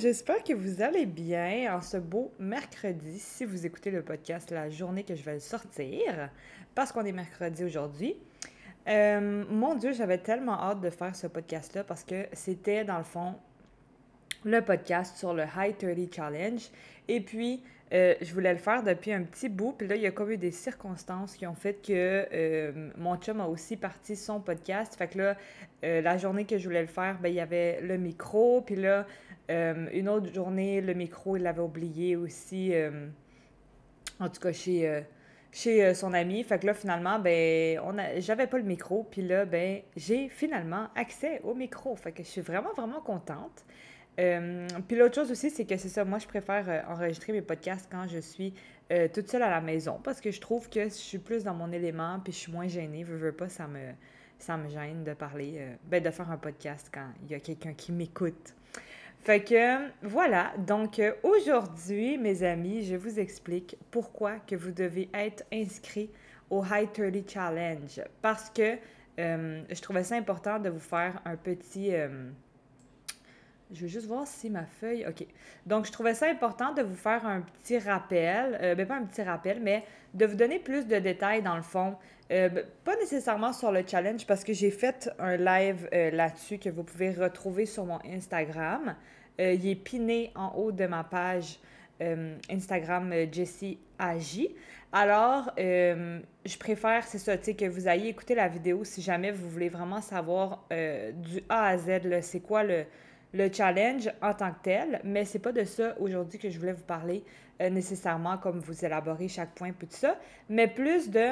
j'espère que vous allez bien en ce beau mercredi, si vous écoutez le podcast la journée que je vais le sortir, parce qu'on est mercredi aujourd'hui. Euh, mon Dieu, j'avais tellement hâte de faire ce podcast-là parce que c'était, dans le fond, le podcast sur le High 30 Challenge. Et puis, euh, je voulais le faire depuis un petit bout. Puis là, il y a comme eu des circonstances qui ont fait que euh, mon chum a aussi parti son podcast. Fait que là, la journée que je voulais le faire, ben, il y avait le micro. Puis là, une autre journée, le micro, il l'avait oublié aussi. en tout cas, chez, chez son ami. Fait que là, finalement, ben, j'avais pas le micro. Puis là, ben, j'ai finalement accès au micro. Fait que je suis vraiment, vraiment contente. Euh, puis l'autre chose aussi, c'est que c'est ça, moi je préfère euh, enregistrer mes podcasts quand je suis euh, toute seule à la maison parce que je trouve que je suis plus dans mon élément puis je suis moins gênée. Je veux pas, ça me, ça me gêne de parler, ben, de faire un podcast quand il y a quelqu'un qui m'écoute. Fait que voilà, donc aujourd'hui, mes amis, je vous explique pourquoi que vous devez être inscrit au High 30 Challenge. Parce que je trouvais ça important de vous faire un petit je vais juste voir si ma feuille. OK. Donc, je trouvais ça important de vous faire un petit rappel. Euh, ben, pas un petit rappel, mais de vous donner plus de détails dans le fond. Euh, ben, pas nécessairement sur le challenge parce que j'ai fait un live euh, là-dessus que vous pouvez retrouver sur mon Instagram. il est piné en haut de ma page Instagram Jessie Agi. Alors, je préfère, c'est ça, que vous ayez écouté la vidéo si jamais vous voulez vraiment savoir du A à Z, c'est quoi le le challenge en tant que tel, mais c'est pas de ça aujourd'hui que je voulais vous parler euh, nécessairement comme vous élaborez chaque point tout ça, mais plus de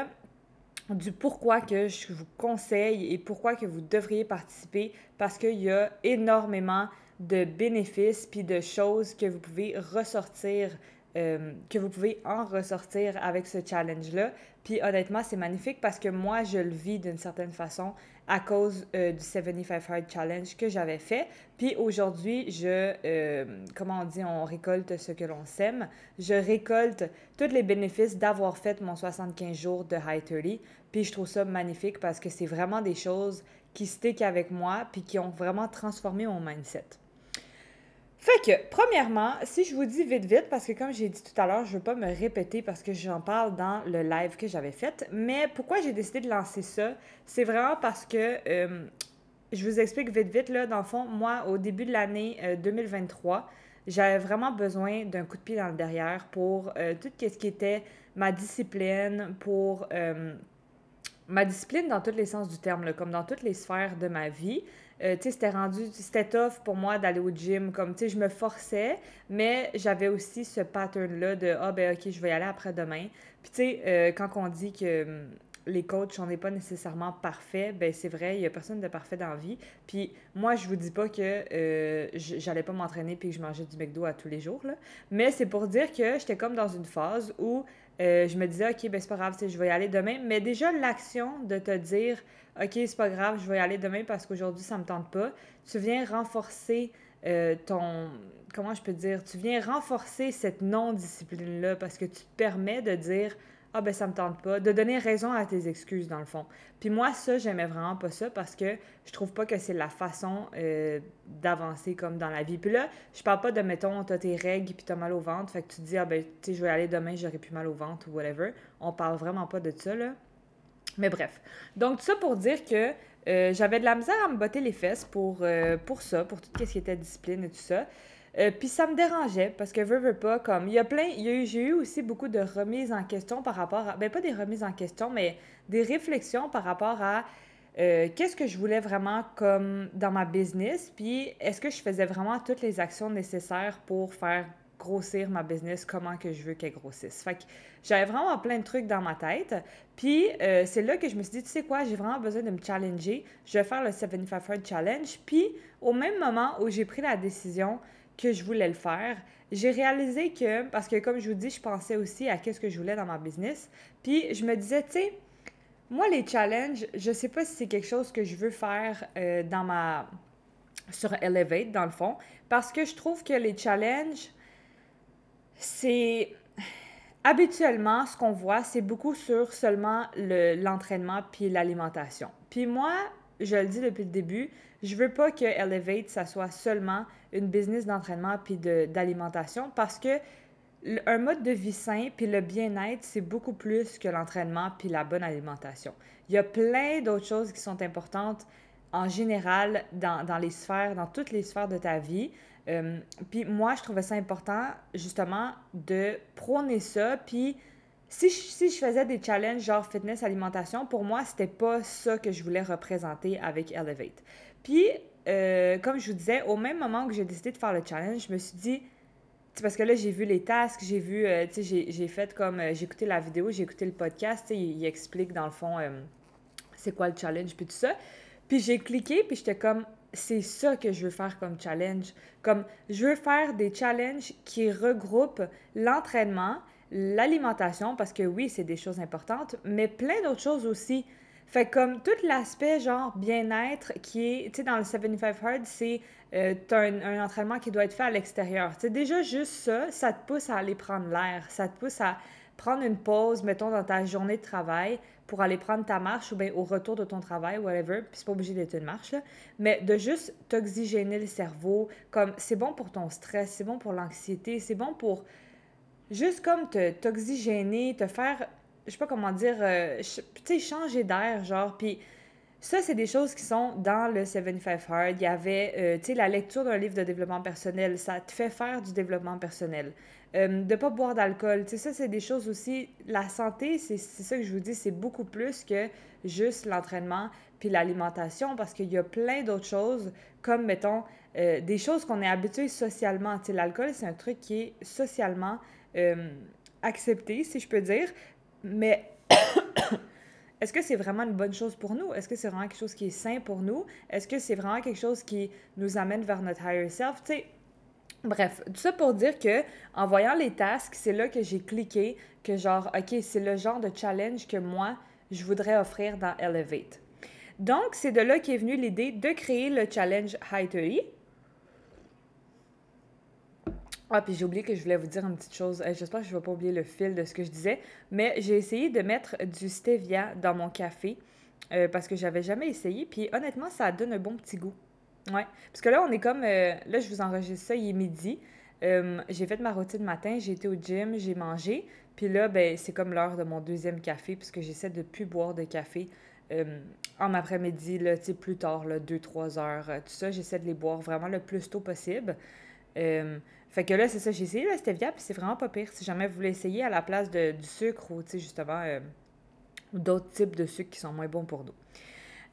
du pourquoi que je vous conseille et pourquoi que vous devriez participer parce qu'il y a énormément de bénéfices puis de choses que vous pouvez ressortir euh, que vous pouvez en ressortir avec ce challenge-là. Puis honnêtement, c'est magnifique parce que moi, je le vis d'une certaine façon à cause euh, du 75 Hard Challenge que j'avais fait. Puis aujourd'hui, je, euh, comment on dit, on récolte ce que l'on sème. Je récolte tous les bénéfices d'avoir fait mon 75 jours de High 30. Puis je trouve ça magnifique parce que c'est vraiment des choses qui stick avec moi puis qui ont vraiment transformé mon mindset. Fait que, premièrement, si je vous dis vite, vite, parce que comme j'ai dit tout à l'heure, je veux pas me répéter parce que j'en parle dans le live que j'avais fait, mais pourquoi j'ai décidé de lancer ça, c'est vraiment parce que, euh, je vous explique vite, vite, là, dans le fond, moi, au début de l'année 2023, euh, j'avais vraiment besoin d'un coup de pied dans le derrière pour euh, tout ce qui était ma discipline, pour ma discipline dans tous les sens du terme, comme dans toutes les sphères de ma vie. Euh, tu sais, c'était rendu, c'était tough pour moi d'aller au gym. Comme, tu sais, je me forçais, mais j'avais aussi ce pattern-là de Ah, ben, OK, je vais y aller après-demain. Puis, tu sais, euh, quand on dit que hum, les coachs, on n'est pas nécessairement parfait, ben c'est vrai, il n'y a personne de parfait dans la vie. Puis moi, je vous dis pas que euh, j'allais pas m'entraîner puis que je mangeais du McDo à tous les jours, là. Mais c'est pour dire que j'étais comme dans une phase où je me disais, OK, ben c'est pas grave, je vais y aller demain. Mais déjà, l'action de te dire, OK, c'est pas grave, je vais y aller demain parce qu'aujourd'hui, ça me tente pas. Tu viens renforcer euh, ton. Comment je peux dire? Tu viens renforcer cette non-discipline-là parce que tu te permets de dire Ah, ben, ça me tente pas, de donner raison à tes excuses, dans le fond. Puis moi, ça, j'aimais vraiment pas ça parce que je trouve pas que c'est la façon euh, d'avancer comme dans la vie. Puis là, je parle pas de, mettons, t'as tes règles puis t'as mal au ventre, fait que tu te dis Ah, ben, tu sais, je vais aller demain, j'aurai plus mal au ventre ou whatever. On parle vraiment pas de ça, là. Mais bref. Donc, tout ça pour dire que euh, j'avais de la misère à me botter les fesses pour, euh, pour ça, pour tout ce qui était discipline et tout ça. Euh, puis ça me dérangeait parce que veux, veux pas, comme il y a plein, j'ai eu aussi beaucoup de remises en question par rapport à, ben pas des remises en question, mais des réflexions par rapport à qu'est-ce que je voulais vraiment comme dans ma business, puis est-ce que je faisais vraiment toutes les actions nécessaires pour faire grossir ma business, comment que je veux qu'elle grossisse. Fait que j'avais vraiment plein de trucs dans ma tête. Puis euh, c'est là que je me suis dit, tu sais quoi, j'ai vraiment besoin de me challenger. Je vais faire le 75 Hard Challenge. Puis au même moment où j'ai pris la décision que je voulais le faire, j'ai réalisé que, parce que comme je vous dis, je pensais aussi à qu'est-ce que je voulais dans ma business. Puis je me disais, tu sais, moi les challenges, je sais pas si c'est quelque chose que je veux faire euh, dans ma sur Elevate dans le fond, parce que je trouve que les challenges c'est habituellement ce qu'on voit, c'est beaucoup sur seulement l'entraînement puis l'alimentation. Puis moi, je le dis depuis le début, Je veux pas que Elevate, ça soit seulement une business d'entraînement puis d'alimentation parce que un mode de vie sain puis le bien-être, c'est beaucoup plus que l'entraînement puis la bonne alimentation. Il y a plein d'autres choses qui sont importantes en général dans, dans, les sphères, dans toutes les sphères de ta vie. Euh, puis moi, je trouvais ça important justement de prôner ça. Puis si je, si je faisais des challenges genre fitness, alimentation, pour moi, c'était pas ça que je voulais représenter avec Elevate. Puis, euh, comme je vous disais, au même moment que j'ai décidé de faire le challenge, je me suis dit, parce que là, j'ai vu les tasks, j'ai vu, euh, tu sais, j'ai fait comme, j'ai écouté la vidéo, j'ai écouté le podcast, tu sais, il, explique dans le fond c'est quoi le challenge, puis tout ça. Puis j'ai cliqué, puis j'étais comme, c'est ça que je veux faire comme challenge. Comme, je veux faire des challenges qui regroupent l'entraînement, l'alimentation, parce que oui, c'est des choses importantes, mais plein d'autres choses aussi. Fait comme tout l'aspect genre bien-être qui est, tu sais, dans le 75 Hard, c'est euh, un, entraînement qui doit être fait à l'extérieur. Tu déjà juste ça, ça te pousse à aller prendre l'air, ça te pousse à prendre une pause, mettons, dans ta journée de travail pour aller prendre ta marche ou bien au retour de ton travail, whatever, puis c'est pas obligé d'être une marche, là, mais de juste t'oxygéner le cerveau, comme c'est bon pour ton stress, c'est bon pour l'anxiété, c'est bon pour juste comme te t'oxygéner, te faire, je sais pas comment dire, euh, tu sais, changer d'air, genre, puis ça, c'est des choses qui sont dans le 75 Hard. Il y avait, euh, tu sais, la lecture d'un livre de développement personnel, ça te fait faire du développement personnel. Euh, de pas boire d'alcool, tu sais, ça, c'est des choses aussi. La santé, c'est ça que je vous dis, c'est beaucoup plus que juste l'entraînement puis l'alimentation parce qu'il y a plein d'autres choses, comme, mettons, euh, des choses qu'on est habitué socialement. Tu sais, l'alcool, c'est un truc qui est socialement accepté, si je peux dire, mais est-ce que c'est vraiment une bonne chose pour nous? Est-ce que c'est vraiment quelque chose qui est sain pour nous? Est-ce que c'est vraiment quelque chose qui nous amène vers notre higher self? Bref, tout ça pour dire que en voyant les tasks, c'est là que j'ai cliqué que genre, OK, c'est le genre de challenge que moi, je voudrais offrir dans Elevate. Donc, c'est de là qu'est venue l'idée de créer le challenge High 30 ah, puis j'ai oublié que je voulais vous dire une petite chose. Euh, j'espère que je ne vais pas oublier le fil de ce que je disais. Mais j'ai essayé de mettre du stevia dans mon café euh, parce que j'avais jamais essayé. Puis honnêtement, ça donne un bon petit goût. Ouais. Parce que là, on est comme. Euh, là, je vous enregistre ça, il est midi. j'ai fait ma routine matin, j'ai été au gym, j'ai mangé. Puis là, ben, c'est comme l'heure de mon deuxième café, puisque j'essaie de ne plus boire de café en après-midi, plus tard, 2-3 heures. tout ça, j'essaie de les boire vraiment le plus tôt possible. Fait que là, c'est ça, j'ai essayé le stevia, puis c'est vraiment pas pire. Si jamais vous voulez essayer à la place de, du sucre ou, tu sais, justement, euh, d'autres types de sucre qui sont moins bons pour nous.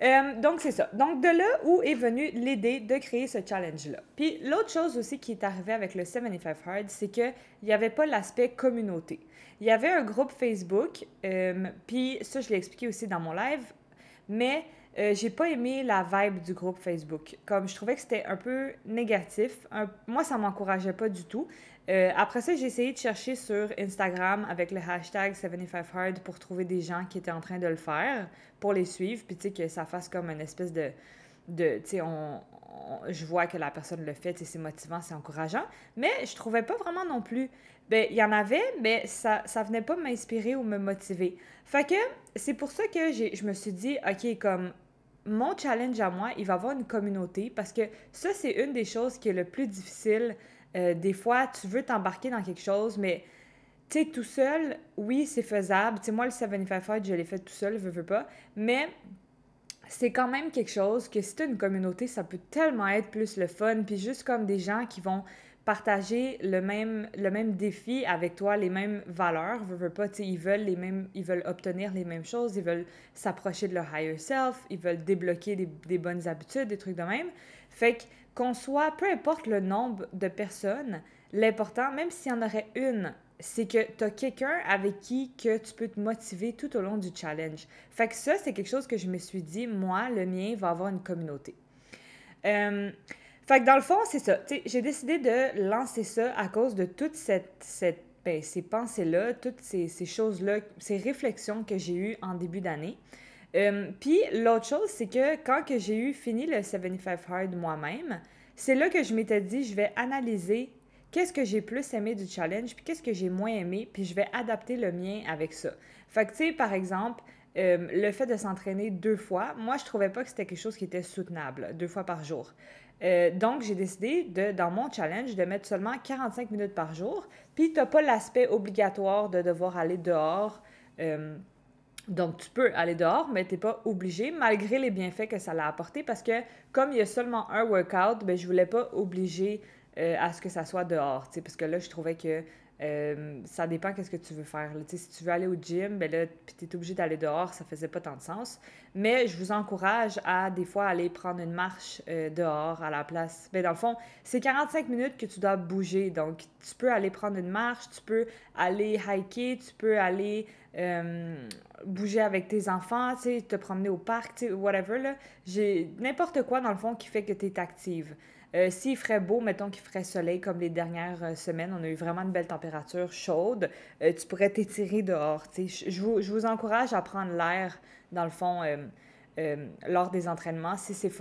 Euh, donc, c'est ça. Donc, de là où est venue l'idée de créer ce challenge-là. Puis, l'autre chose aussi qui est arrivée avec le 75 Hard, c'est qu'il n'y avait pas l'aspect communauté. Il y avait un groupe Facebook, euh, puis ça, je l'ai expliqué aussi dans mon live, mais euh, j'ai pas aimé la vibe du groupe Facebook. Comme je trouvais que c'était un peu négatif. moi, ça m'encourageait pas du tout. Euh, après ça, j'ai essayé de chercher sur Instagram avec le hashtag 75hard pour trouver des gens qui étaient en train de le faire, pour les suivre, puis tu sais, que ça fasse comme une espèce de. de tu sais, on, je vois que la personne le fait, c'est motivant, c'est encourageant. Mais je trouvais pas vraiment non plus. Ben, il y en avait, mais ça, ça venait pas m'inspirer ou me motiver. Fait que c'est pour ça que je me suis dit, OK, comme mon challenge à moi, il va avoir une communauté parce que ça, c'est une des choses qui est le plus difficile. Euh, des fois, tu veux t'embarquer dans quelque chose, mais tu sais, tout seul, oui, c'est faisable. Tu sais, moi, le 75 Fight, je l'ai fait tout seul, je veux pas. Mais c'est quand même quelque chose que si tu une communauté, ça peut tellement être plus le fun. Puis juste comme des gens qui vont partager le même, le même défi avec toi, les mêmes valeurs, veux, pas, ils veulent les mêmes, ils veulent obtenir les mêmes choses, ils veulent s'approcher de leur higher self, ils veulent débloquer des, des, bonnes habitudes, des trucs de même. Fait qu'on soit, peu importe le nombre de personnes, l'important, même s'il y en aurait une, c'est que tu as quelqu'un avec qui que tu peux te motiver tout au long du challenge. Fait que ça, c'est quelque chose que je me suis dit, moi, le mien va avoir une communauté. Euh, fait que dans le fond, c'est ça. J'ai décidé de lancer ça à cause de toute cette, cette ben, ces pensées-là, toutes ces, ces choses-là, ces réflexions que j'ai eues en début d'année. Euh, puis l'autre chose, c'est que quand que j'ai eu fini le 75 Hard moi-même, c'est là que je m'étais dit, je vais analyser qu'est-ce que j'ai plus aimé du challenge, puis qu'est-ce que j'ai moins aimé, puis je vais adapter le mien avec ça. Fait que, tu sais, par exemple, euh, le fait de s'entraîner deux fois, moi, je trouvais pas que c'était quelque chose qui était soutenable, deux fois par jour. Euh, donc, j'ai décidé, de, dans mon challenge, de mettre seulement 45 minutes par jour. Puis, tu n'as pas l'aspect obligatoire de devoir aller dehors. Euh, donc, tu peux aller dehors, mais tu n'es pas obligé, malgré les bienfaits que ça l'a apporté, parce que comme il y a seulement un workout, ben, je voulais pas obliger à ce que ça soit dehors, parce que là, je trouvais que euh, ça dépend qu'est-ce que tu veux faire. Si tu veux aller au gym, ben là, tu es obligé d'aller dehors, ça faisait pas tant de sens. Mais je vous encourage à des fois aller prendre une marche euh, dehors à la place. Ben, dans le fond, c'est 45 minutes que tu dois bouger. Donc, tu peux aller prendre une marche, tu peux aller hiker, tu peux aller euh, bouger avec tes enfants, te promener au parc, whatever. J'ai n'importe quoi, dans le fond, qui fait que tu es active. Euh, s'il ferait beau, mettons qu'il ferait soleil comme les dernières euh, semaines, on a eu vraiment une belle température chaude, euh, tu pourrais t'étirer dehors. Je vous, encourage à prendre l'air, dans le fond, lors des entraînements, si c'est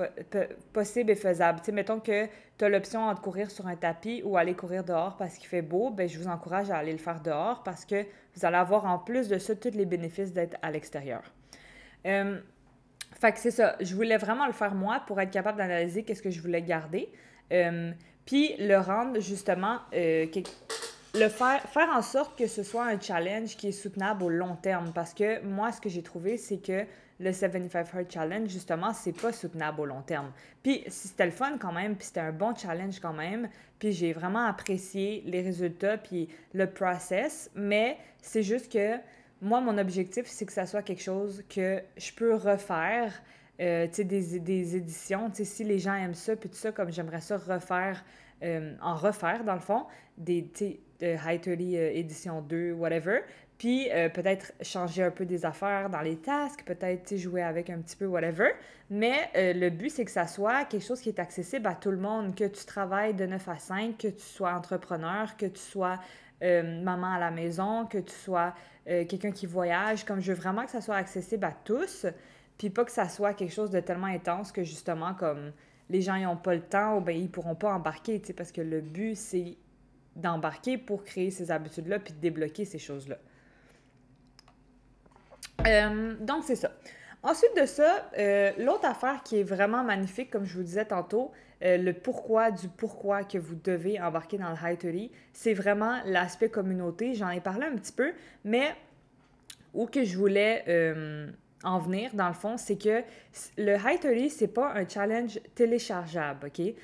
possible et faisable. mettons que tu as l'option entre courir sur un tapis ou aller courir dehors parce qu'il fait beau, ben, je vous encourage à aller le faire dehors parce que vous allez avoir en plus de ça tous les bénéfices d'être à l'extérieur. Fait que c'est ça. Je voulais vraiment le faire moi pour être capable d'analyser qu'est-ce que je voulais garder. Euh, puis le rendre justement, euh, le faire, faire en sorte que ce soit un challenge qui est soutenable au long terme. Parce que moi, ce que j'ai trouvé, c'est que le 75 Heart Challenge, justement, c'est pas soutenable au long terme. Puis c'était le fun quand même, puis c'était un bon challenge quand même. Puis j'ai vraiment apprécié les résultats, puis le process. Mais c'est juste que moi, mon objectif, c'est que ça soit quelque chose que je peux refaire. Euh, des, des, éditions, si les gens aiment ça, puis tout ça, comme j'aimerais ça refaire, euh, en refaire, dans le fond, des, de High 30 euh, édition 2, whatever, puis peut-être changer un peu des affaires dans les tasks, peut-être, jouer avec un petit peu, whatever, mais le but, c'est que ça soit quelque chose qui est accessible à tout le monde, que tu travailles de 9 à 5, que tu sois entrepreneur, que tu sois maman à la maison, que tu sois euh, quelqu'un qui voyage, comme je veux vraiment que ça soit accessible à tous, puis pas que ça soit quelque chose de tellement intense que justement, comme les gens n'ont pas le temps ou ben ils pourront pas embarquer, tu sais, parce que le but, c'est d'embarquer pour créer ces habitudes-là puis de débloquer ces choses-là. Euh, donc, c'est ça. Ensuite de ça, euh, l'autre affaire qui est vraiment magnifique, comme je vous disais tantôt, euh, le pourquoi du pourquoi que vous devez embarquer dans le High c'est vraiment l'aspect communauté. J'en ai parlé un petit peu, mais où que je voulais euh, en venir, dans le fond, c'est que le High 30, c'est pas un challenge téléchargeable, OK?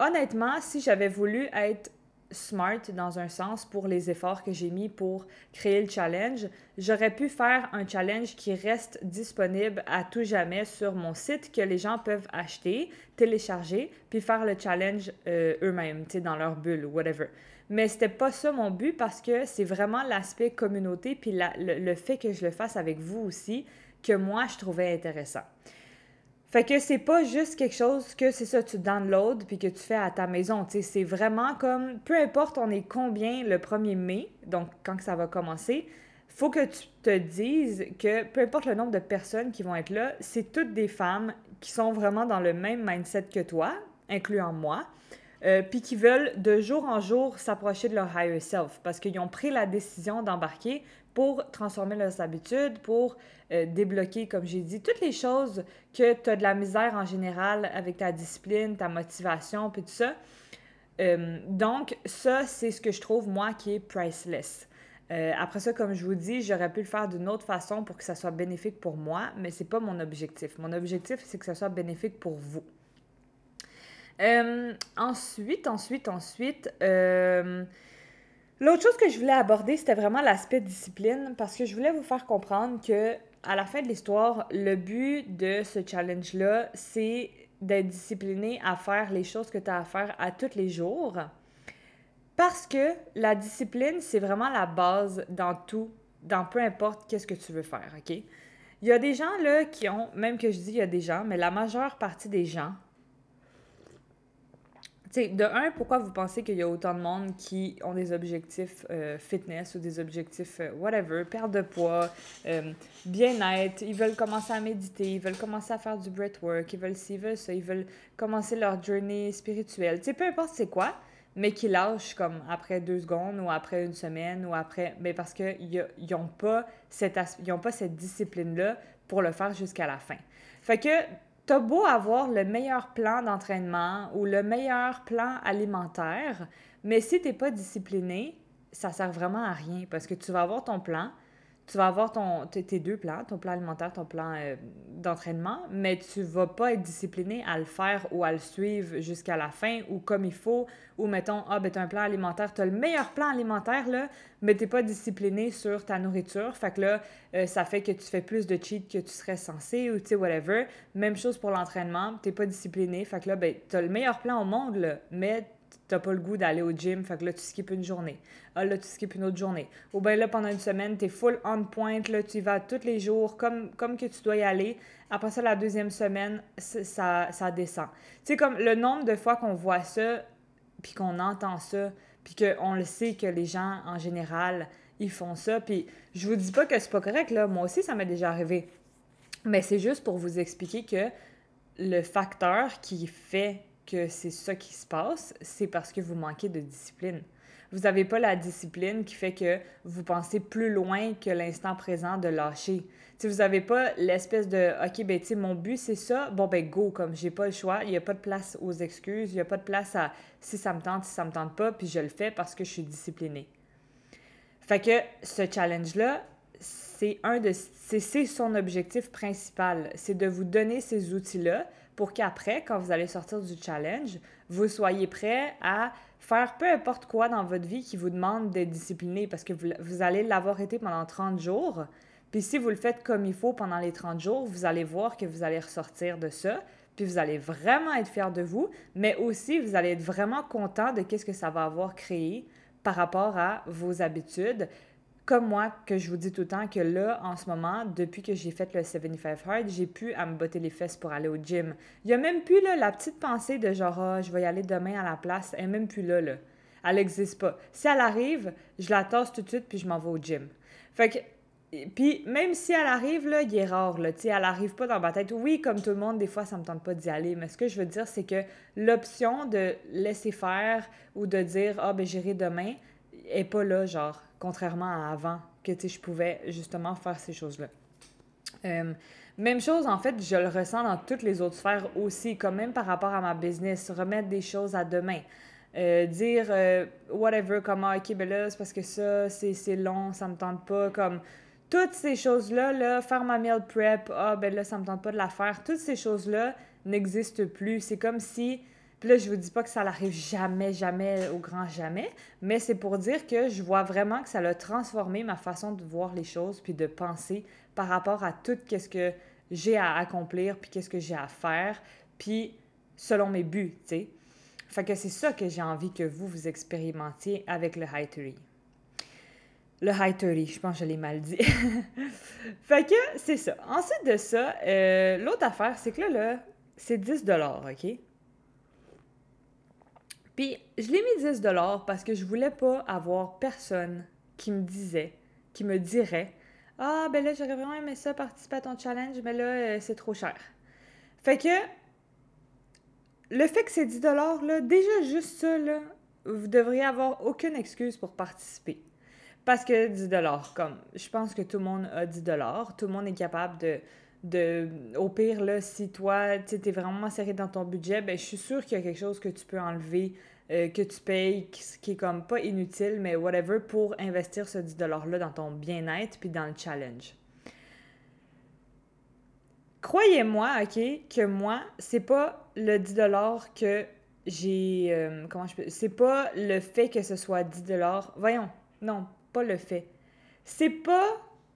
honnêtement, si j'avais voulu être smart dans un sens pour les efforts que j'ai mis pour créer le challenge. J'aurais pu faire un challenge qui reste disponible à tout jamais sur mon site que les gens peuvent acheter, télécharger, puis faire le challenge euh, eux-mêmes, tu dans leur bulle ou whatever. Mais c'était pas ça mon but parce que c'est vraiment l'aspect communauté puis le fait que je le fasse avec vous aussi que moi je trouvais intéressant. Fait que c'est pas juste quelque chose que c'est ça, tu downloads puis que tu fais à ta maison. C'est vraiment comme, peu importe on est combien le 1er mai, donc quand que ça va commencer, faut que tu te dises que peu importe le nombre de personnes qui vont être là, c'est toutes des femmes qui sont vraiment dans le même mindset que toi, incluant moi, euh, puis qui veulent de jour en jour s'approcher de leur higher self parce qu'ils ont pris la décision d'embarquer pour transformer leurs habitudes, pour euh, débloquer, comme j'ai dit, toutes les choses que tu as de la misère en général avec ta discipline, ta motivation, puis tout ça. Euh, donc, ça, c'est ce que je trouve, moi, qui est priceless. Euh, après ça, comme je vous dis, j'aurais pu le faire d'une autre façon pour que ça soit bénéfique pour moi, mais c'est pas mon objectif. Mon objectif, c'est que ça soit bénéfique pour vous. ensuite, ensuite, ensuite, L'autre chose que je voulais aborder, c'était vraiment l'aspect discipline, parce que je voulais vous faire comprendre que à la fin de l'histoire, le but de ce challenge-là, c'est d'être discipliné à faire les choses que tu as à faire à tous les jours. Parce que la discipline, c'est vraiment la base dans tout, dans peu importe qu'est-ce que tu veux faire, OK? Il y a des gens là qui ont, même que je dis il y a des gens, mais la majeure partie des gens de un, pourquoi vous pensez qu'il y a autant de monde qui ont des objectifs euh, fitness ou des objectifs euh, whatever, perte de poids, euh, bien-être, ils veulent commencer à méditer, ils veulent commencer à faire du breathwork, ils veulent ci, veulent ça, ils veulent commencer leur journée spirituelle. Tu peu importe c'est quoi, mais qui lâchent comme après deux secondes ou après une semaine ou après. Mais parce qu'ils n'ont pas cette, pas cette discipline-là pour le faire jusqu'à la fin. Fait que t'as beau avoir le meilleur plan d'entraînement ou le meilleur plan alimentaire, mais si t'es pas discipliné, ça sert vraiment à rien parce que tu vas avoir ton plan, tu vas avoir ton, tes deux plans, ton plan alimentaire, ton plan euh, d'entraînement, mais tu vas pas être discipliné à le faire ou à le suivre jusqu'à la fin ou comme il faut, ou mettons, ah ben as un plan alimentaire, tu as le meilleur plan alimentaire là, mais t'es pas discipliné sur ta nourriture, fait que là, euh, ça fait que tu fais plus de cheat que tu serais censé ou tu sais, whatever. Même chose pour l'entraînement, t'es pas discipliné, fait que là, ben as le meilleur plan au monde mais t'as pas le goût d'aller au gym, fait que là, tu skips une journée. Ah, là, tu skips une autre journée. Ou bien là, pendant une semaine, t'es full on point, là, tu y vas tous les jours comme, comme que tu dois y aller. Après ça, la deuxième semaine, ça, ça descend. Tu sais, comme le nombre de fois qu'on voit ça, puis qu'on entend ça, puis qu'on le sait que les gens, en général, ils font ça. Puis je vous dis pas que c'est pas correct, là. Moi aussi, ça m'est déjà arrivé. Mais c'est juste pour vous expliquer que le facteur qui fait que c'est ça qui se passe, c'est parce que vous manquez de discipline. Vous n'avez pas la discipline qui fait que vous pensez plus loin que l'instant présent de lâcher. Si vous n'avez pas l'espèce de OK, ben tu mon but c'est ça, bon ben go, comme j'ai pas le choix, il n'y a pas de place aux excuses, il n'y a pas de place à si ça me tente, si ça me tente pas, puis je le fais parce que je suis disciplinée. Fait que ce challenge-là, c'est un de c'est son objectif principal, c'est de vous donner ces outils-là pour qu'après, quand vous allez sortir du challenge, vous soyez prêt à faire peu importe quoi dans votre vie qui vous demande d'être discipliné parce que vous, allez l'avoir été pendant 30 jours. Puis si vous le faites comme il faut pendant les 30 jours, vous allez voir que vous allez ressortir de ça. Puis vous allez vraiment être fier de vous, mais aussi vous allez être vraiment content de qu'est-ce que ça va avoir créé par rapport à vos habitudes comme moi, que je vous dis tout le temps que là, en ce moment, depuis que j'ai fait le 75 Hard, j'ai pu à me botter les fesses pour aller au gym. Il y a même plus là, la petite pensée de genre, ah, je vais y aller demain à la place. Elle n'est même plus là, là. Elle n'existe pas. Si elle arrive, je la tasse tout de suite puis je m'en vais au gym. Fait que puis même si elle arrive, là, il est rare, là, elle arrive pas dans ma tête. Oui, comme tout le monde, des fois, ça me tente pas d'y aller, mais ce que je veux dire, c'est que l'option de laisser faire ou de dire « Ah, ben j'irai demain », est pas là, genre contrairement à avant, que je pouvais justement faire ces choses-là. Euh, même chose, en fait, je le ressens dans toutes les autres sphères aussi, comme même par rapport à ma business, remettre des choses à demain. Euh, dire euh, whatever, comme ah, ok, ben là, c'est parce que ça, c'est long, ça me tente pas, comme toutes ces choses-là, là, faire ma meal prep, ah, ben là, ça me tente pas de la faire, toutes ces choses-là n'existent plus. C'est comme si puis là, je vous dis pas que ça n'arrive jamais, jamais, au grand jamais, mais c'est pour dire que je vois vraiment que ça a transformé ma façon de voir les choses puis de penser par rapport à tout ce que j'ai à accomplir puis qu'est-ce que j'ai à faire puis selon mes buts, tu sais. Fait que c'est ça que j'ai envie que vous, vous expérimentiez avec le high 30. Le high 30, je pense que je l'ai mal dit. fait que c'est ça. Ensuite de ça, euh, l'autre affaire, c'est que là, là c'est 10 OK? Puis je l'ai mis 10 parce que je voulais pas avoir personne qui me disait, qui me dirait Ah, ben là, j'aurais vraiment aimé ça, participer à ton challenge, mais là, euh, c'est trop cher. Fait que le fait que c'est 10 là, déjà juste ça, là, vous devriez avoir aucune excuse pour participer. Parce que 10 comme je pense que tout le monde a 10 tout le monde est capable de de au pire là si toi tu es vraiment serré dans ton budget ben je suis sûre qu'il y a quelque chose que tu peux enlever euh, que tu payes qui, est comme pas inutile mais whatever pour investir ce 10 dollars là dans ton bien-être puis dans le challenge. Croyez-moi ok que moi c'est pas le 10 dollars que j'ai euh, comment je peux c'est pas le fait que ce soit 10 dollars. Voyons non pas le fait. C'est pas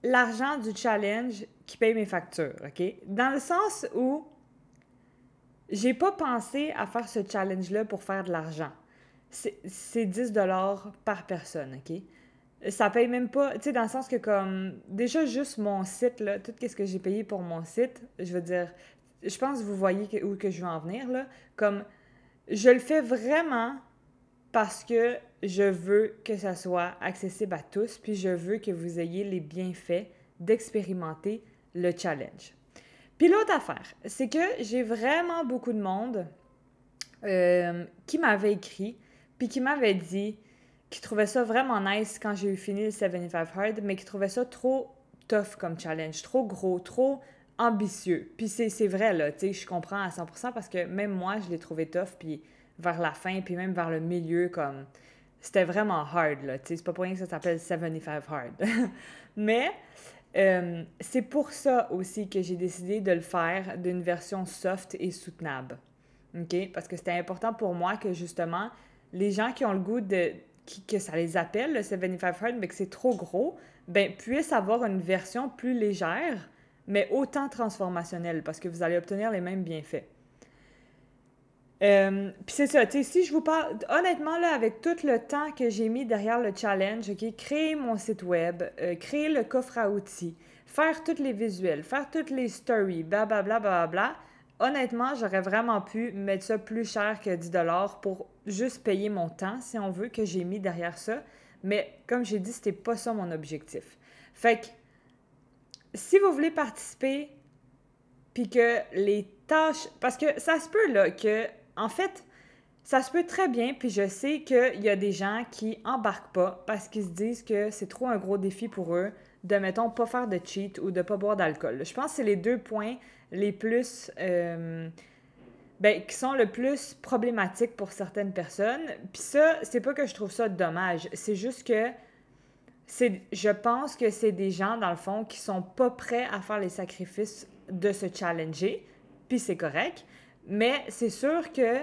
l'argent du challenge qui paye mes factures, OK? Dans le sens où j'ai pas pensé à faire ce challenge-là pour faire de l'argent. C'est 10 dollars par personne, OK? Ça paye même pas, tu sais, dans le sens que comme, déjà juste mon site, là, tout ce que j'ai payé pour mon site, je veux dire, je pense que vous voyez où que je veux en venir, là, comme, je le fais vraiment parce que je veux que ça soit accessible à tous, puis je veux que vous ayez les bienfaits d'expérimenter le challenge. Puis l'autre affaire, c'est que j'ai vraiment beaucoup de monde euh, qui m'avait écrit, puis qui m'avait dit qu'il trouvait ça vraiment nice quand j'ai eu fini le 75 Hard, mais qu'il trouvait ça trop tough comme challenge, trop gros, trop ambitieux. Puis c'est vrai, là, tu sais, je comprends à 100% parce que même moi, je l'ai trouvé tough, puis vers la fin, puis même vers le milieu, comme, c'était vraiment hard, là, tu sais, c'est pas pour rien que ça s'appelle 75 Hard. mais euh, c'est pour ça aussi que j'ai décidé de le faire d'une version soft et soutenable. OK? Parce que c'était important pour moi que justement, les gens qui ont le goût de. que ça les appelle le 75 Hard, mais que c'est trop gros, ben, puissent avoir une version plus légère, mais autant transformationnelle, parce que vous allez obtenir les mêmes bienfaits. Euh, puis c'est ça, tu sais, si je vous parle, honnêtement, là, avec tout le temps que j'ai mis derrière le challenge, OK, créer mon site web, euh, créer le coffre à outils, faire tous les visuels, faire toutes les stories, blablabla, bla, bla, bla, honnêtement, j'aurais vraiment pu mettre ça plus cher que 10 pour juste payer mon temps, si on veut, que j'ai mis derrière ça. Mais comme j'ai dit, c'était pas ça mon objectif. Fait que si vous voulez participer, puis que les tâches. Parce que ça se peut, là, que. En fait, ça se peut très bien, puis je sais qu'il y a des gens qui embarquent pas parce qu'ils se disent que c'est trop un gros défi pour eux de, mettons, pas faire de cheat ou de pas boire d'alcool. Je pense que c'est les deux points les plus. Euh, ben, qui sont le plus problématiques pour certaines personnes. Puis ça, c'est pas que je trouve ça dommage, c'est juste que c'est, je pense que c'est des gens, dans le fond, qui sont pas prêts à faire les sacrifices de se challenger, puis c'est correct. Mais c'est sûr que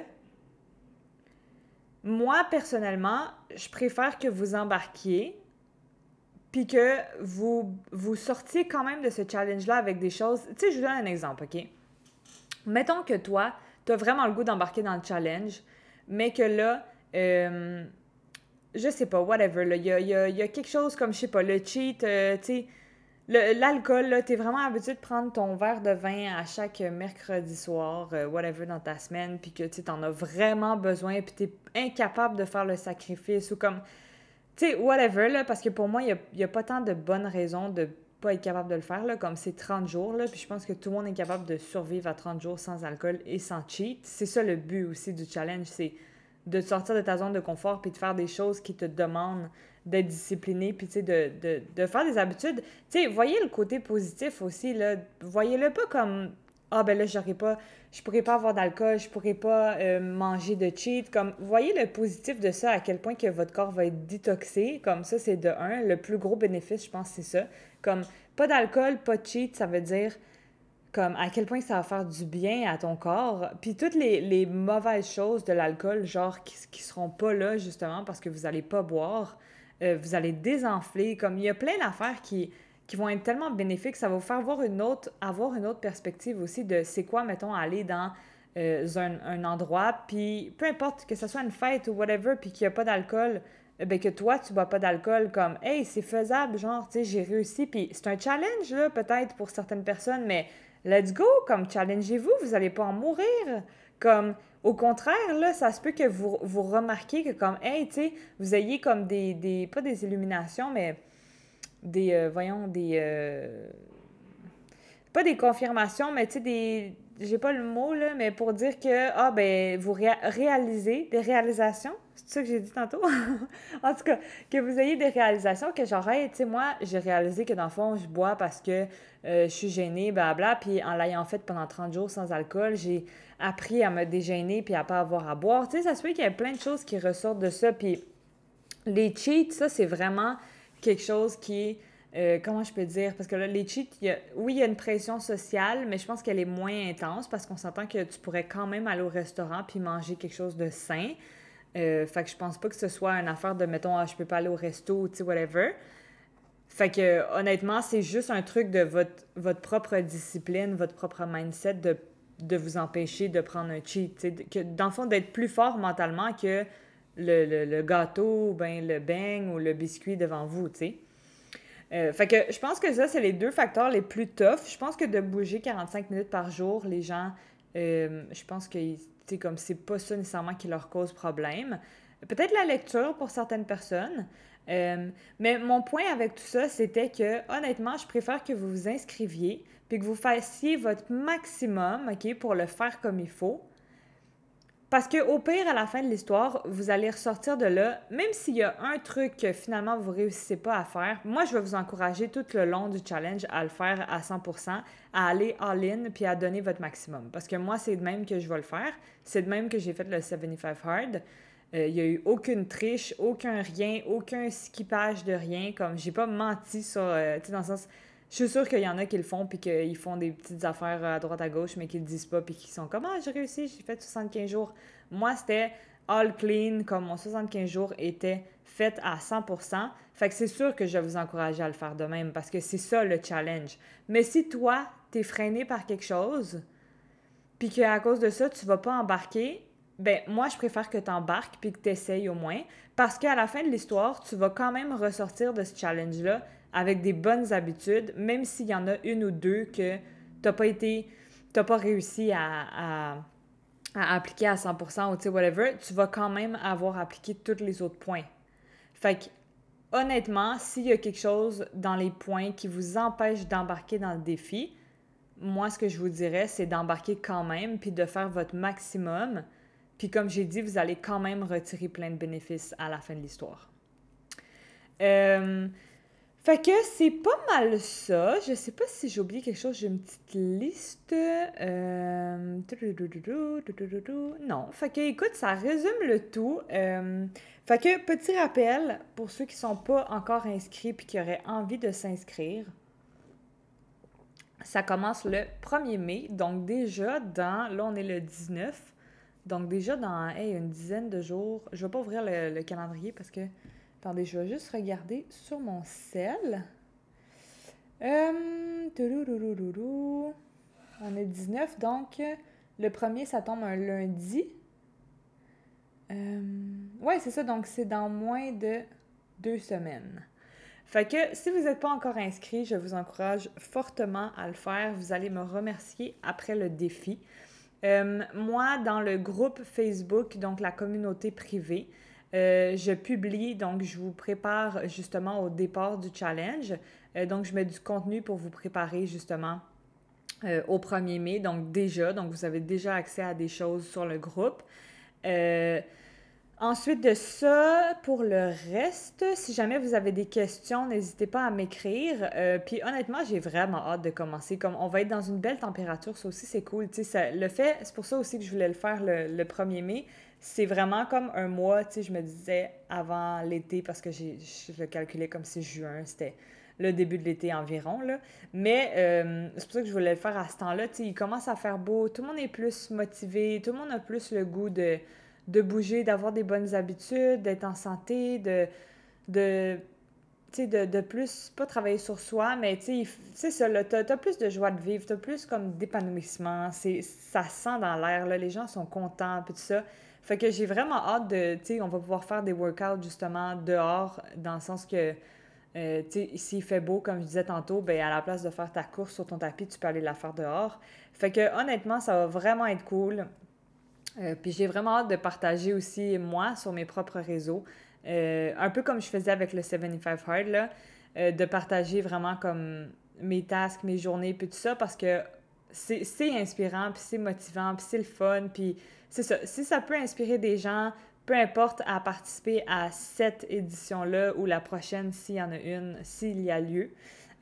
moi, personnellement, je préfère que vous embarquiez, puis que vous, sortiez quand même de ce challenge-là avec des choses. Tu sais, je vous donne un exemple, OK? Mettons que toi, tu as vraiment le goût d'embarquer dans le challenge, mais que là, euh, je sais pas, whatever, il y a, quelque chose comme, je sais pas, le cheat, euh, tu sais, l'alcool, tu es vraiment habitué de prendre ton verre de vin à chaque mercredi soir, euh, whatever, dans ta semaine, puis que tu en as vraiment besoin, puis tu es incapable de faire le sacrifice, ou comme tu sais, whatever, là, parce que pour moi, il n'y a, pas tant de bonnes raisons de pas être capable de le faire, là, comme c'est 30 jours, là, puis je pense que tout le monde est capable de survivre à 30 jours sans alcool et sans cheat. C'est ça le but aussi du challenge, c'est de sortir de ta zone de confort puis de faire des choses qui te demandent d'être discipliné puis de, de, de, faire des habitudes. Tu sais, voyez le côté positif aussi, là. Voyez-le pas comme ah ben là j'aurais pas je pourrais pas avoir d'alcool je pourrais pas euh, manger de cheat comme voyez le positif de ça à quel point que votre corps va être détoxé comme ça c'est de un le plus gros bénéfice je pense c'est ça comme pas d'alcool pas de cheat ça veut dire comme à quel point ça va faire du bien à ton corps puis toutes les, mauvaises choses de l'alcool genre qui, qui seront pas là justement parce que vous allez pas boire euh, vous allez désenfler comme il y a plein d'affaires qui qui vont être tellement bénéfiques. Ça va vous faire voir une autre, avoir une autre perspective aussi de c'est quoi, mettons, aller dans euh, un, endroit, puis peu importe que ce soit une fête ou whatever, puis qu'il n'y a pas d'alcool, euh, ben que toi, tu bois pas d'alcool, comme « Hey, c'est faisable, genre, tu sais, j'ai réussi. » Puis c'est un challenge, là, peut-être pour certaines personnes, mais let's go, comme challengez-vous, vous n'allez pas en mourir. Comme, au contraire, là, ça se peut que vous, vous remarquiez que comme, hey, tu sais, vous ayez comme des, des, pas des illuminations, mais des, euh, voyons, des... Euh, pas des confirmations, mais tu sais, des... J'ai pas le mot, là, mais pour dire que, ah, ben, vous réalisez des réalisations. C'est ça que j'ai dit tantôt? en tout cas, que vous ayez des réalisations, que genre, tu sais, moi, j'ai réalisé que dans le fond, je bois parce que euh, je suis gênée, blabla, puis en l'ayant fait pendant 30 jours sans alcool, j'ai appris à me dégêner puis à pas avoir à boire. Tu sais, ça se fait qu'il y a plein de choses qui ressortent de ça, puis les cheats, ça, c'est vraiment quelque chose qui euh, comment je peux dire, parce que là, les cheats, oui, il y a une pression sociale, mais je pense qu'elle est moins intense parce qu'on s'entend que tu pourrais quand même aller au restaurant puis manger quelque chose de sain. Euh, fait que je pense pas que ce soit une affaire de, mettons, ah, je peux pas aller au resto, tu sais, whatever. Fait que, honnêtement, c'est juste un truc de votre, votre propre discipline, votre propre mindset de, de vous empêcher de prendre un cheat. Que, dans le fond, d'être plus fort mentalement que le, le, gâteau, ben, le beigne ou le biscuit devant vous. Euh, fait que je pense que ça, c'est les deux facteurs les plus tough. Je pense que de bouger 45 minutes par jour, les gens, euh, je pense que, c'est comme c'est pas ça nécessairement qui leur cause problème. Peut-être la lecture pour certaines personnes. Euh, mais mon point avec tout ça, c'était que, honnêtement, je préfère que vous vous inscriviez puis que vous fassiez votre maximum, OK, pour le faire comme il faut Parce que au pire, à la fin de l'histoire, vous allez ressortir de là, même s'il y a un truc que finalement vous réussissez pas à faire. Moi, je vais vous encourager tout le long du challenge à le faire à 100%, à aller all-in puis à donner votre maximum. Parce que moi, c'est de même que je vais le faire. C'est de même que j'ai fait le 75 hard. Euh, il n'y a eu aucune triche, aucun rien, aucun skippage de rien. Comme j'ai pas menti sur. Euh, tu sais, dans le sens je suis sûre qu'il y en a qui le font, puis qu'ils font des petites affaires à droite à gauche, mais qu'ils le disent pas, puis qui sont comme Ah, j'ai réussi, j'ai fait 75 jours. Moi, c'était all clean, comme mon 75 jours était fait à 100%. Fait que c'est sûr que je vais vous encourager à le faire de même, parce que c'est ça le challenge. Mais si toi, t'es freiné par quelque chose, puis qu'à cause de ça, tu vas pas embarquer, ben moi, je préfère que tu embarques puis que tu essayes au moins, parce qu'à la fin de l'histoire, tu vas quand même ressortir de ce challenge-là avec des bonnes habitudes, même s'il y en a une ou deux que tu n'as pas été, t'as pas réussi à, à, appliquer à 100% ou tu sais, whatever, tu vas quand même avoir appliqué tous les autres points. Fait que, honnêtement, s'il y a quelque chose dans les points qui vous empêche d'embarquer dans le défi, moi, ce que je vous dirais, c'est d'embarquer quand même, puis de faire votre maximum. Puis comme j'ai dit, vous allez quand même retirer plein de bénéfices à la fin de l'histoire. Euh, fait que c'est pas mal ça. Je sais pas si j'ai oublié quelque chose. J'ai une petite liste. Non. Fait que écoute, ça résume le tout. Euh, fait que petit rappel pour ceux qui sont pas encore inscrits puis qui auraient envie de s'inscrire. Ça commence le 1er mai. Donc déjà dans. Là, on est le 19. Donc déjà dans une dizaine de jours. Je vais pas ouvrir le calendrier parce que Attendez, je vais juste regarder sur mon sel. Euh, on est 19, donc le premier, ça tombe un lundi. Euh, ouais, c'est ça, donc c'est dans moins de deux semaines. Fait que si vous n'êtes pas encore inscrit, je vous encourage fortement à le faire. Vous allez me remercier après le défi. Euh, moi, dans le groupe Facebook, donc la communauté privée, euh, je publie, donc je vous prépare justement au départ du challenge. Euh, donc, je mets du contenu pour vous préparer justement au 1er mai. Donc, déjà, donc vous avez déjà accès à des choses sur le groupe. Ensuite de ça, pour le reste, si jamais vous avez des questions, n'hésitez pas à m'écrire. puis honnêtement, j'ai vraiment hâte de commencer. Comme on va être dans une belle température, ça aussi c'est cool. Ça, le fait, c'est pour ça aussi que je voulais le faire le, le 1er mai c'est vraiment comme un mois, tu je me disais avant l'été, parce que je le calculais comme si juin, c'était le début de l'été environ, là. Mais euh, c'est pour ça que je voulais le faire à ce temps-là, il commence à faire beau, tout le monde est plus motivé, tout le monde a plus le goût de, de bouger, d'avoir des bonnes habitudes, d'être en santé, de... de de, plus, pas travailler sur soi, mais tu sais, ça, là, t'as, as plus de joie de vivre, t'as plus comme d'épanouissement, ça sent dans l'air, les gens sont contents, puis tout ça. Fait que j'ai vraiment hâte de, tu sais, on va pouvoir faire des workouts justement dehors, dans le sens que, euh, tu sais, s'il fait beau, comme je disais tantôt, ben à la place de faire ta course sur ton tapis, tu peux aller la faire dehors. Fait que honnêtement, ça va vraiment être cool. Euh, puis j'ai vraiment hâte de partager aussi, moi, sur mes propres réseaux. Euh, un peu comme je faisais avec le 75 Hard, là, de partager vraiment comme mes tasks, mes journées, puis tout ça, parce que c'est inspirant, puis c'est motivant, puis c'est le fun, puis c'est ça. Si ça peut inspirer des gens, peu importe, à participer à cette édition-là ou la prochaine, s'il y en a une, s'il y a lieu,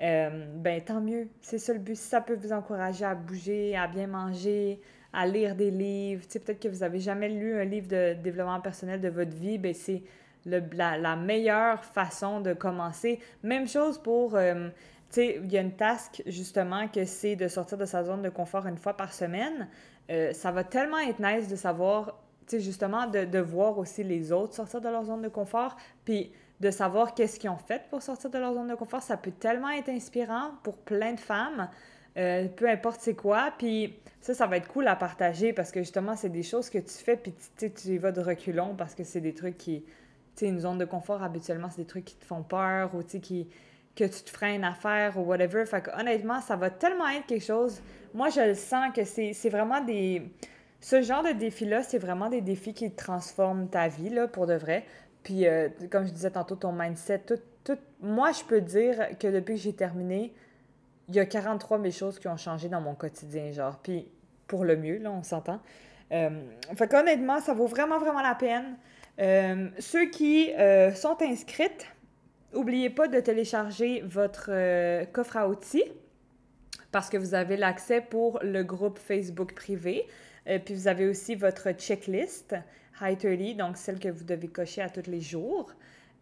euh, ben tant mieux. C'est ça le but. Si ça peut vous encourager à bouger, à bien manger, à lire des livres, tu sais, peut-être que vous n'avez jamais lu un livre de développement personnel de votre vie, ben c'est la, la, meilleure façon de commencer. Même chose pour... Euh, tu sais, il y a une task justement que c'est de sortir de sa zone de confort une fois par semaine. Euh, ça va tellement être nice de savoir, tu sais, justement, de, de, voir aussi les autres sortir de leur zone de confort, puis de savoir qu'est-ce qu'ils ont fait pour sortir de leur zone de confort. Ça peut tellement être inspirant pour plein de femmes, euh, peu importe c'est quoi. Puis ça, ça va être cool à partager parce que justement, c'est des choses que tu fais, puis tu, y vas de reculons parce que c'est des trucs qui, tu sais, une zone de confort, habituellement, c'est des trucs qui te font peur ou, qui que tu te freines à faire ou whatever. Fait que honnêtement, ça va tellement être quelque chose. Moi, je le sens que c'est vraiment des. Ce genre de défis-là, c'est vraiment des défis qui transforment ta vie, là, pour de vrai. Puis, euh, comme je disais tantôt, ton mindset, tout, tout. Moi, je peux dire que depuis que j'ai terminé, il y a 43 000 choses qui ont changé dans mon quotidien, genre. Puis, pour le mieux, là, on s'entend. Euh, fait qu'honnêtement, ça vaut vraiment, vraiment la peine. Euh, ceux qui sont inscrites, n'oubliez pas de télécharger votre coffre à outils parce que vous avez l'accès pour le groupe Facebook privé. puis vous avez aussi votre checklist High 30, donc celle que vous devez cocher à tous les jours.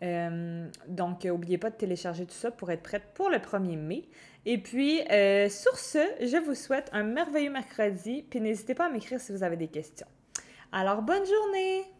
Euh, donc, n'oubliez pas de télécharger tout ça pour être prête pour le 1er mai. Et puis, euh, sur ce, je vous souhaite un merveilleux mercredi. Puis n'hésitez pas à m'écrire si vous avez des questions. Alors, bonne journée!